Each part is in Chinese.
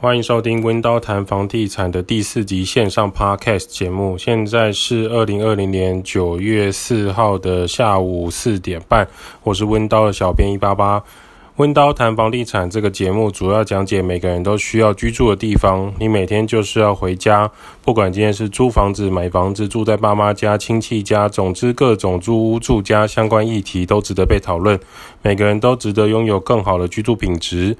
欢迎收听温刀谈房地产的第四集线上 Podcast 节目。现在是二零二零年九月四号的下午四点半，我是温刀的小编一八八。温刀谈房地产这个节目主要讲解每个人都需要居住的地方。你每天就是要回家，不管今天是租房子、买房子、住在爸妈家、亲戚家，总之各种租屋住家相关议题都值得被讨论。每个人都值得拥有更好的居住品质。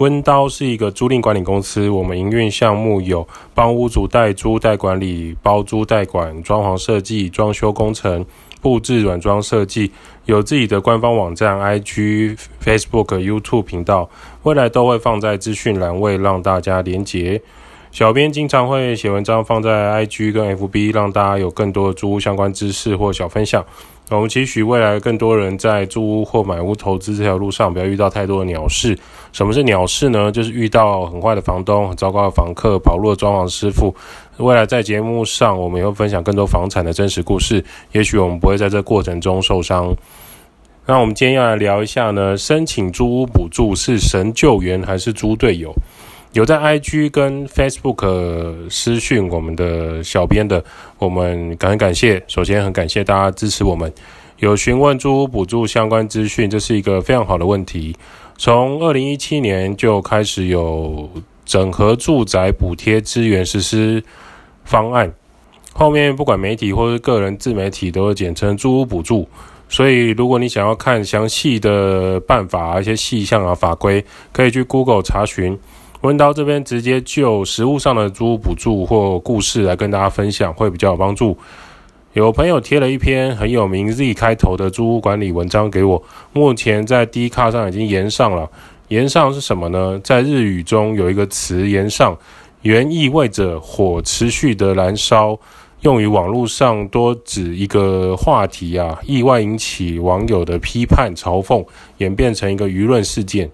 温刀是一个租赁管理公司，我们营运项目有帮屋主代租代管理、包租代管、装潢设计、装修工程、布置软装设计，有自己的官方网站、IG、Facebook、YouTube 频道，未来都会放在资讯栏位让大家连结。小编经常会写文章放在 IG 跟 FB，让大家有更多的租屋相关知识或小分享。我们期许未来更多人在租屋或买屋投资这条路上，不要遇到太多的鸟事。什么是鸟事呢？就是遇到很坏的房东、很糟糕的房客、跑路的装潢师傅。未来在节目上，我们也会分享更多房产的真实故事。也许我们不会在这过程中受伤。那我们今天要来聊一下呢，申请租屋补助是神救援还是猪队友？有在 IG 跟 Facebook 私讯我们的小编的，我们感恩感谢。首先很感谢大家支持我们。有询问租屋补助相关资讯，这是一个非常好的问题。从二零一七年就开始有整合住宅补贴资源实施方案，后面不管媒体或是个人自媒体都会简称租屋补助。所以如果你想要看详细的办法、一些细项啊法规，可以去 Google 查询。温刀这边直接就实务上的租屋补助或故事来跟大家分享，会比较有帮助。有朋友贴了一篇很有名 Z 开头的租屋管理文章给我，目前在 Dcard 上已经延上了。延上是什么呢？在日语中有一个词“延上”，原意味着火持续的燃烧，用于网络上多指一个话题啊，意外引起网友的批判嘲讽，演变成一个舆论事件。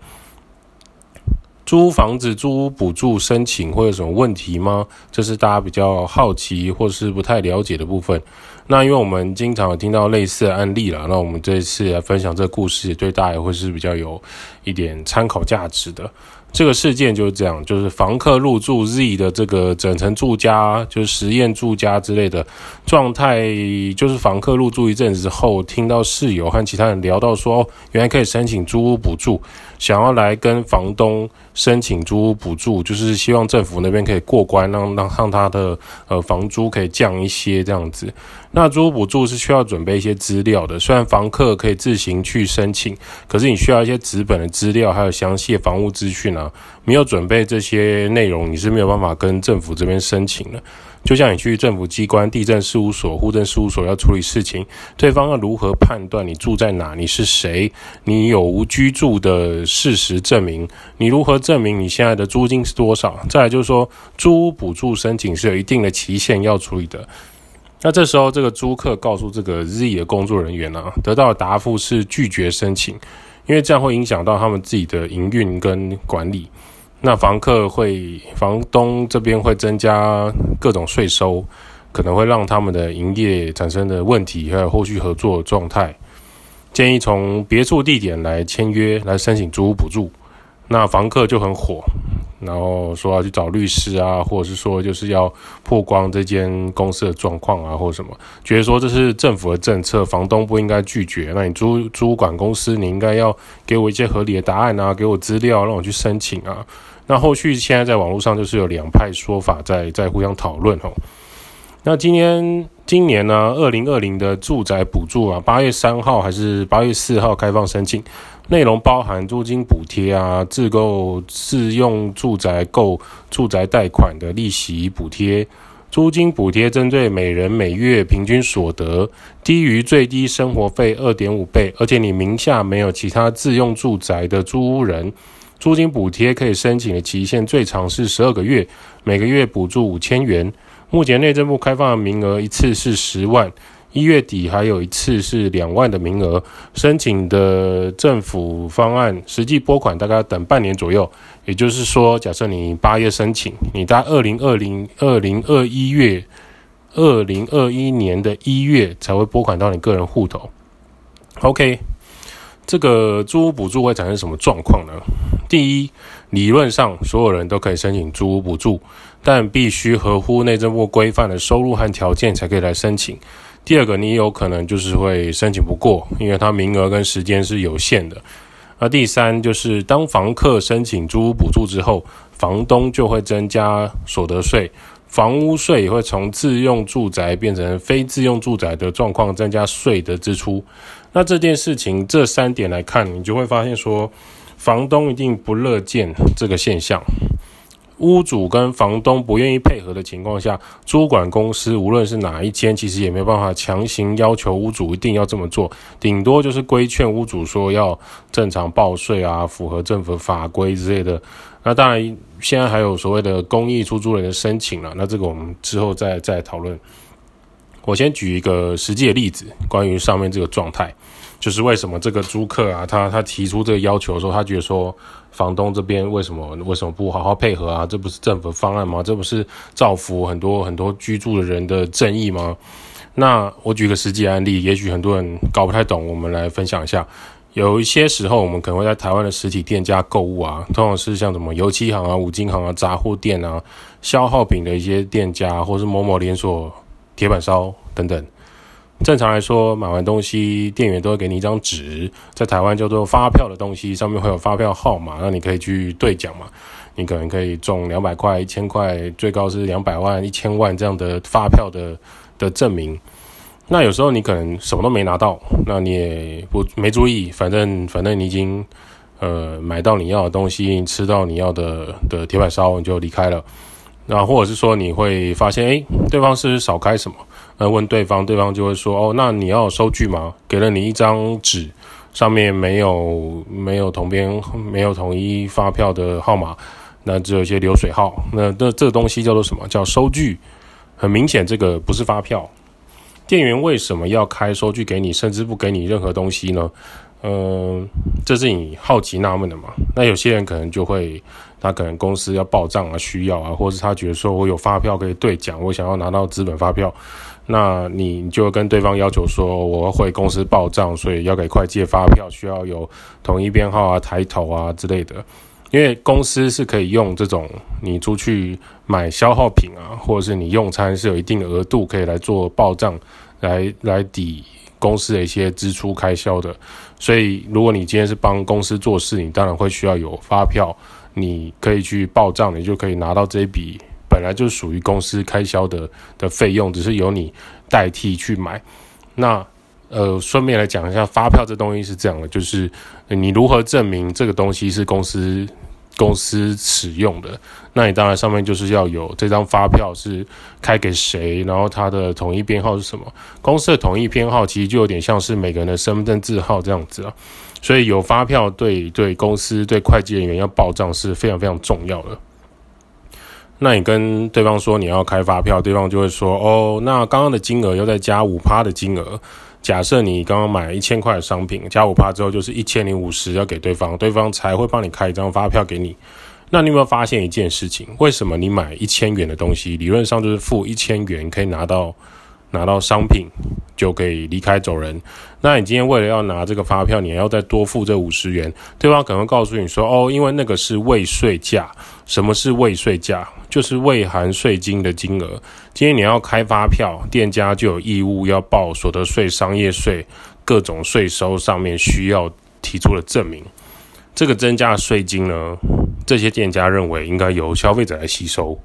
租房子、租屋补助申请会有什么问题吗？这是大家比较好奇或是不太了解的部分。那因为我们经常听到类似的案例了，那我们这一次来分享这个故事，对大家也会是比较有一点参考价值的。这个事件就是这样，就是房客入住 Z 的这个整层住家，就是实验住家之类的状态，就是房客入住一阵子后，听到室友和其他人聊到说，哦，原来可以申请租屋补助，想要来跟房东申请租屋补助，就是希望政府那边可以过关，让让让他的呃房租可以降一些这样子。那租屋补助是需要准备一些资料的，虽然房客可以自行去申请，可是你需要一些纸本的资料，还有详细的房屋资讯啊。没有准备这些内容，你是没有办法跟政府这边申请的。就像你去政府机关、地震事务所、户政事务所要处理事情，对方要如何判断你住在哪？你是谁？你有无居住的事实证明？你如何证明你现在的租金是多少？再来就是说，租屋补助申请是有一定的期限要处理的。那这时候，这个租客告诉这个 Z 的工作人员呢、得到的答复是拒绝申请，因为这样会影响到他们自己的营运跟管理。那房客会，房东这边会增加各种税收，可能会让他们的营业产生的问题，还有后续合作状态。建议从别处地点来签约，来申请租屋补助。那房客就很火。然后说要去找律师啊，或者是说就是要曝光这间公司的状况啊，或者什么，觉得说这是政府的政策，房东不应该拒绝。那你租租管公司，你应该要给我一些合理的答案啊，给我资料让我去申请啊。那后续现在在网络上就是有两派说法在在互相讨论吼。那今天今年呢，二零二零的住宅补助啊，八月三号还是八月四号开放申请。内容包含租金补贴啊，自购自用住宅购住宅贷款的利息补贴，租金补贴针对每人每月平均所得低于最低生活费二点五倍，而且你名下没有其他自用住宅的租屋人，租金补贴可以申请的期限最长是十二个月，每个月补助五千元。目前内政部开放的名额一次是十万。一月底还有一次是两万的名额，申请的政府方案实际拨款大概要等半年左右。也就是说，假设你八月申请，你在二零二零二零二一月二零二一年的一月才会拨款到你个人户头。OK，这个租屋补助会产生什么状况呢？第一，理论上所有人都可以申请租屋补助，但必须合乎内政部规范的收入和条件才可以来申请。第二个，你有可能就是会申请不过，因为它名额跟时间是有限的。那第三就是，当房客申请租屋补助之后，房东就会增加所得税，房屋税也会从自用住宅变成非自用住宅的状况增加税的支出。那这件事情这三点来看，你就会发现说，房东一定不乐见这个现象。屋主跟房东不愿意配合的情况下，租管公司无论是哪一间，其实也没办法强行要求屋主一定要这么做，顶多就是规劝屋主说要正常报税啊，符合政府法规之类的。那当然，现在还有所谓的公益出租人的申请了，那这个我们之后再再讨论。我先举一个实际的例子，关于上面这个状态，就是为什么这个租客啊，他他提出这个要求的时候，他觉得说房东这边为什么为什么不好好配合啊？这不是政府方案吗？这不是造福很多很多居住的人的正义吗？那我举个实际案例，也许很多人搞不太懂，我们来分享一下。有一些时候，我们可能会在台湾的实体店家购物啊，通常是像什么油漆行啊、五金行啊、杂货店啊、消耗品的一些店家，或是某某连锁。铁板烧等等，正常来说，买完东西，店员都会给你一张纸，在台湾叫做发票的东西，上面会有发票号码，那你可以去兑奖嘛。你可能可以中两百块、一千块，最高是两百万、一千万这样的发票的的证明。那有时候你可能什么都没拿到，那你也不没注意，反正反正你已经呃买到你要的东西，吃到你要的的铁板烧，你就离开了。那或者是说你会发现，诶，对方是少开什么？那问对方，对方就会说，哦，那你要收据吗？给了你一张纸，上面没有没有统编，没有统一发票的号码，那只有一些流水号。那这这东西叫做什么？叫收据。很明显，这个不是发票。店员为什么要开收据给你，甚至不给你任何东西呢？嗯，这是你好奇纳闷的嘛？那有些人可能就会，他可能公司要报账啊，需要啊，或是他觉得说我有发票可以兑奖，我想要拿到资本发票，那你就跟对方要求说，我会公司报账，所以要给会计发票，需要有统一编号啊、抬头啊之类的。因为公司是可以用这种你出去买消耗品啊，或者是你用餐是有一定的额度可以来做报账，来来抵。公司的一些支出开销的，所以如果你今天是帮公司做事，你当然会需要有发票，你可以去报账，你就可以拿到这一笔本来就属于公司开销的的费用，只是由你代替去买。那呃，顺便来讲一下，发票这东西是这样的，就是你如何证明这个东西是公司。公司使用的，那你当然上面就是要有这张发票是开给谁，然后它的统一编号是什么？公司的统一编号其实就有点像是每个人的身份证字号这样子啊，所以有发票对对公司对会计人员要报账是非常非常重要的。那你跟对方说你要开发票，对方就会说哦，那刚刚的金额要再加五趴的金额。假设你刚刚买一千块的商品，加五趴之后就是一千零五十要给对方，对方才会帮你开一张发票给你。那你有没有发现一件事情？为什么你买一千元的东西，理论上就是付一千元可以拿到拿到商品，就可以离开走人？那你今天为了要拿这个发票，你还要再多付这五十元，对方可能会告诉你说：“哦，因为那个是未税价。”什么是未税价？就是未含税金的金额。今天你要开发票，店家就有义务要报所得税、商业税、各种税收上面需要提出的证明。这个增加的税金呢，这些店家认为应该由消费者来吸收。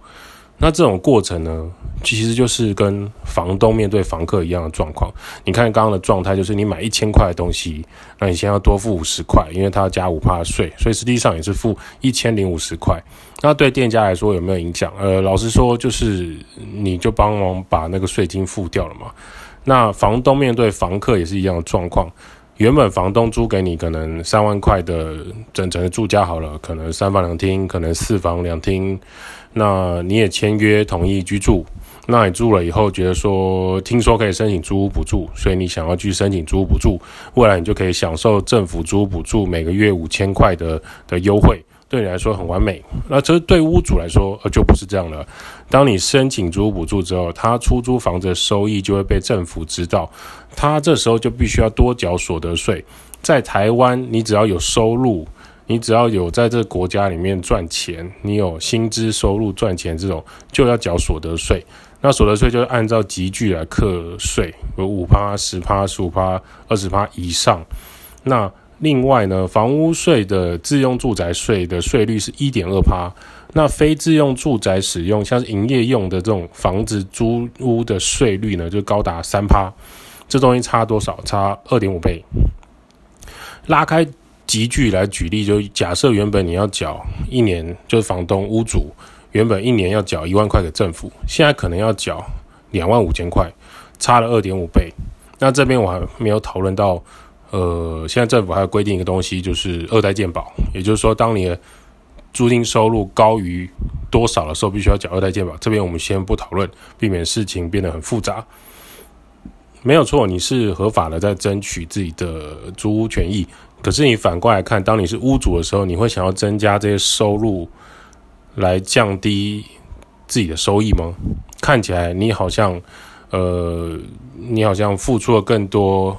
那这种过程呢，其实就是跟房东面对房客一样的状况。你看刚刚的状态，就是你买一千块的东西，那你先要多付五十块，因为他要加五趴税，所以实际上也是付一千零五十块。那对店家来说有没有影响？呃，老实说，就是你就帮忙把那个税金付掉了嘛。那房东面对房客也是一样的状况。原本房东租给你可能三万块的整层的住家好了，可能三房两厅，可能四房两厅，那你也签约同意居住，那你住了以后觉得说，听说可以申请租屋补助，所以你想要去申请租屋补助，未来你就可以享受政府租屋补助每个月五千块的的优惠。对你来说很完美，那这对屋主来说呃就不是这样了。当你申请租屋补助之后，他出租房子的收益就会被政府知道，他这时候就必须要多缴所得税。在台湾，你只要有收入，你只要有在这个国家里面赚钱，你有薪资收入赚钱这种，就要缴所得税。那所得税就是按照集聚来课税，有五趴、十趴、十五趴、二十趴以上。那另外呢，房屋税的自用住宅税的税率是一点二趴。那非自用住宅使用，像是营业用的这种房子租屋的税率呢，就高达三趴。这东西差多少？差二点五倍。拉开级距来举例，就假设原本你要缴一年，就是房东屋主原本一年要缴一万块给政府，现在可能要缴两万五千块，差了二点五倍。那这边我还没有讨论到，呃，现在政府还规定一个东西，就是二代健保，也就是说，当你的租金收入高于多少的时候，必须要缴二代健保。这边我们先不讨论，避免事情变得很复杂。没有错，你是合法的在争取自己的租屋权益。可是你反过来看，当你是屋主的时候，你会想要增加这些收入来降低自己的收益吗？看起来你好像，呃，你好像付出了更多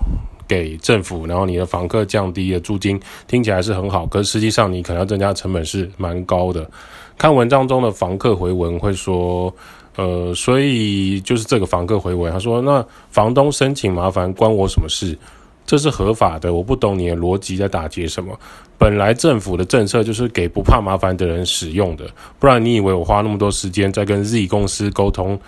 给政府，然后你的房客降低了租金，听起来是很好。可是实际上你可能要增加成本是蛮高的。看文章中的房客回文会说。呃，所以就是这个房客回文，他说：“那房东申请麻烦关我什么事？这是合法的，我不懂你的逻辑在打劫什么。本来政府的政策就是给不怕麻烦的人使用的，不然你以为我花那么多时间在跟 Z 公司沟通？”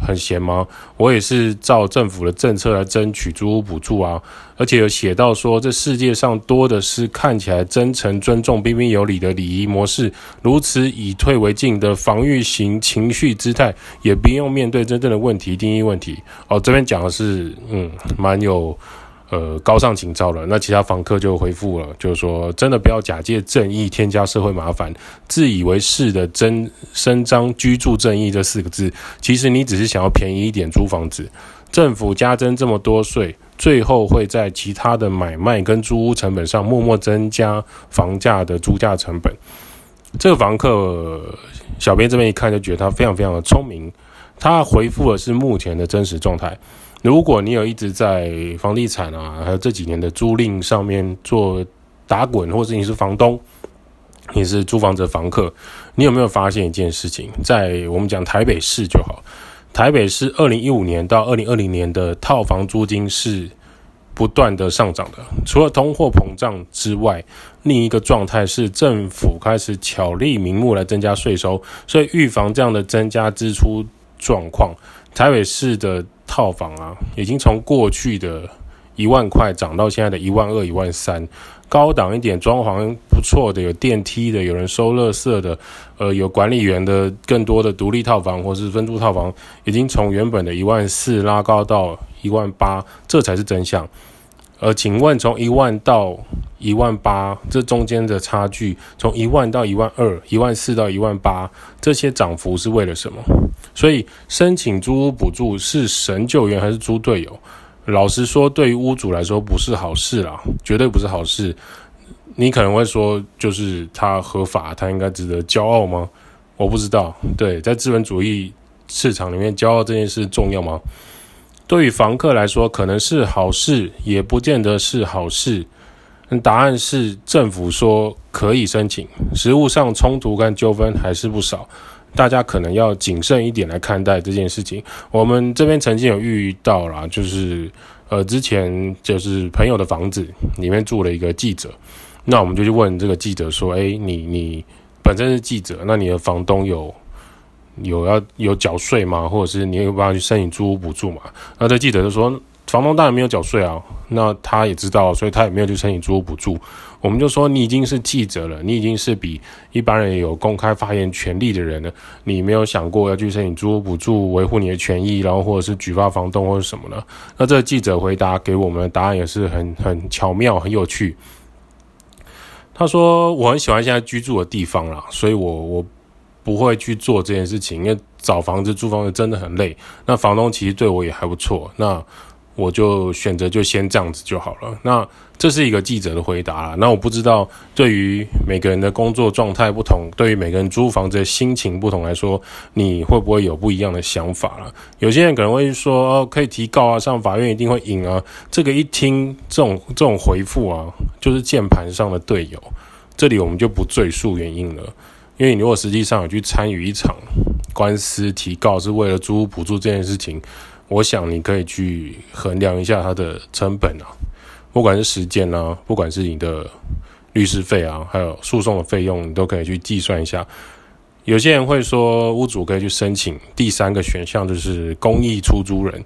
很闲吗？我也是照政府的政策来争取租屋补助啊，而且有写到说，这世界上多的是看起来真诚、尊重、彬彬有礼的礼仪模式，如此以退为进的防御型情绪姿态，也不用面对真正的问题、定义问题。哦，这边讲的是，嗯，蛮有。呃，高尚情操了。那其他房客就回复了，就是说，真的不要假借正义添加社会麻烦，自以为是的真声张居住正义这四个字，其实你只是想要便宜一点租房子。政府加征这么多税，最后会在其他的买卖跟租屋成本上默默增加房价的租价成本。这个房客，小编这边一看就觉得他非常非常的聪明，他回复的是目前的真实状态。如果你有一直在房地产啊，还有这几年的租赁上面做打滚，或者你是房东，你是租房子的房客，你有没有发现一件事情？在我们讲台北市就好，台北市二零一五年到二零二零年的套房租金是不断的上涨的，除了通货膨胀之外，另一个状态是政府开始巧立名目来增加税收，所以预防这样的增加支出状况，台北市的。套房啊，已经从过去的一万块涨到现在的一万二、一万三，高档一点、装潢不错的、有电梯的、有人收垃圾的、呃，有管理员的，更多的独立套房或是分租套房，已经从原本的一万四拉高到一万八，这才是真相。呃，请问从一万到一万八，这中间的差距，从一万到一万二、一万四到一万八，这些涨幅是为了什么？所以申请租屋补助是神救援还是猪队友？老实说，对于屋主来说不是好事啦，绝对不是好事。你可能会说，就是他合法，他应该值得骄傲吗？我不知道。对，在资本主义市场里面，骄傲这件事重要吗？对于房客来说，可能是好事，也不见得是好事。答案是政府说可以申请，实务上冲突跟纠纷还是不少，大家可能要谨慎一点来看待这件事情。我们这边曾经有遇到啦，就是呃，之前就是朋友的房子里面住了一个记者，那我们就去问这个记者说：“诶，你你本身是记者，那你的房东有？”有要有缴税吗？或者是你有办法去申请租屋补助吗？那这记者就说，房东当然没有缴税啊。那他也知道，所以他也没有去申请租屋补助。我们就说，你已经是记者了，你已经是比一般人有公开发言权利的人了。你没有想过要去申请租屋补助，维护你的权益，然后或者是举报房东或者什么呢？那这个记者回答给我们的答案也是很很巧妙、很有趣。他说：“我很喜欢现在居住的地方啦，所以我我。”不会去做这件事情，因为找房子、租房子真的很累。那房东其实对我也还不错，那我就选择就先这样子就好了。那这是一个记者的回答。那我不知道对于每个人的工作状态不同，对于每个人租房子的心情不同来说，你会不会有不一样的想法了？有些人可能会说，哦，可以提告啊，上法院一定会赢啊。这个一听这种这种回复啊，就是键盘上的队友。这里我们就不赘述原因了，因为你如果实际上有去参与一场官司提告是为了租屋补助这件事情，我想你可以去衡量一下它的成本啊，不管是时间啊，不管是你的律师费啊，还有诉讼的费用，你都可以去计算一下。有些人会说，屋主可以去申请第三个选项，就是公益出租人。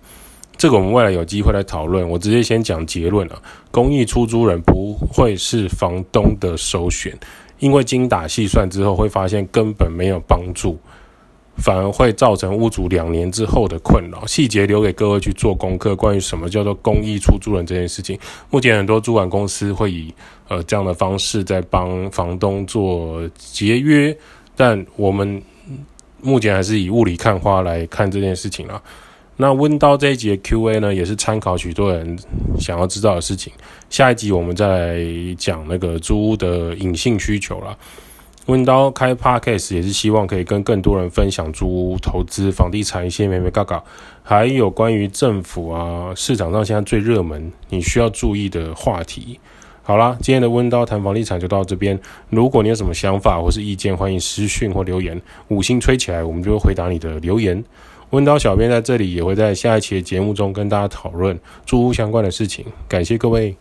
这个我们未来有机会来讨论。我直接先讲结论啊，公益出租人不会是房东的首选，因为精打细算之后会发现根本没有帮助，反而会造成屋主两年之后的困扰。细节留给各位去做功课。关于什么叫做公益出租人这件事情，目前很多租管公司会以呃这样的方式在帮房东做节约。但我们目前还是以雾里看花来看这件事情啊。那温叨这一节 Q&A 呢，也是参考许多人想要知道的事情。下一集我们再来讲那个租屋的隐性需求啦。温刀开 Podcast 也是希望可以跟更多人分享租屋投资、房地产一些眉眉嘎嘎，还有关于政府啊市场上现在最热门你需要注意的话题。好啦，今天的温刀谈房地产就到这边。如果你有什么想法或是意见，欢迎私讯或留言，五星吹起来，我们就会回答你的留言。温刀小编在这里也会在下一期的节目中跟大家讨论租屋相关的事情。感谢各位。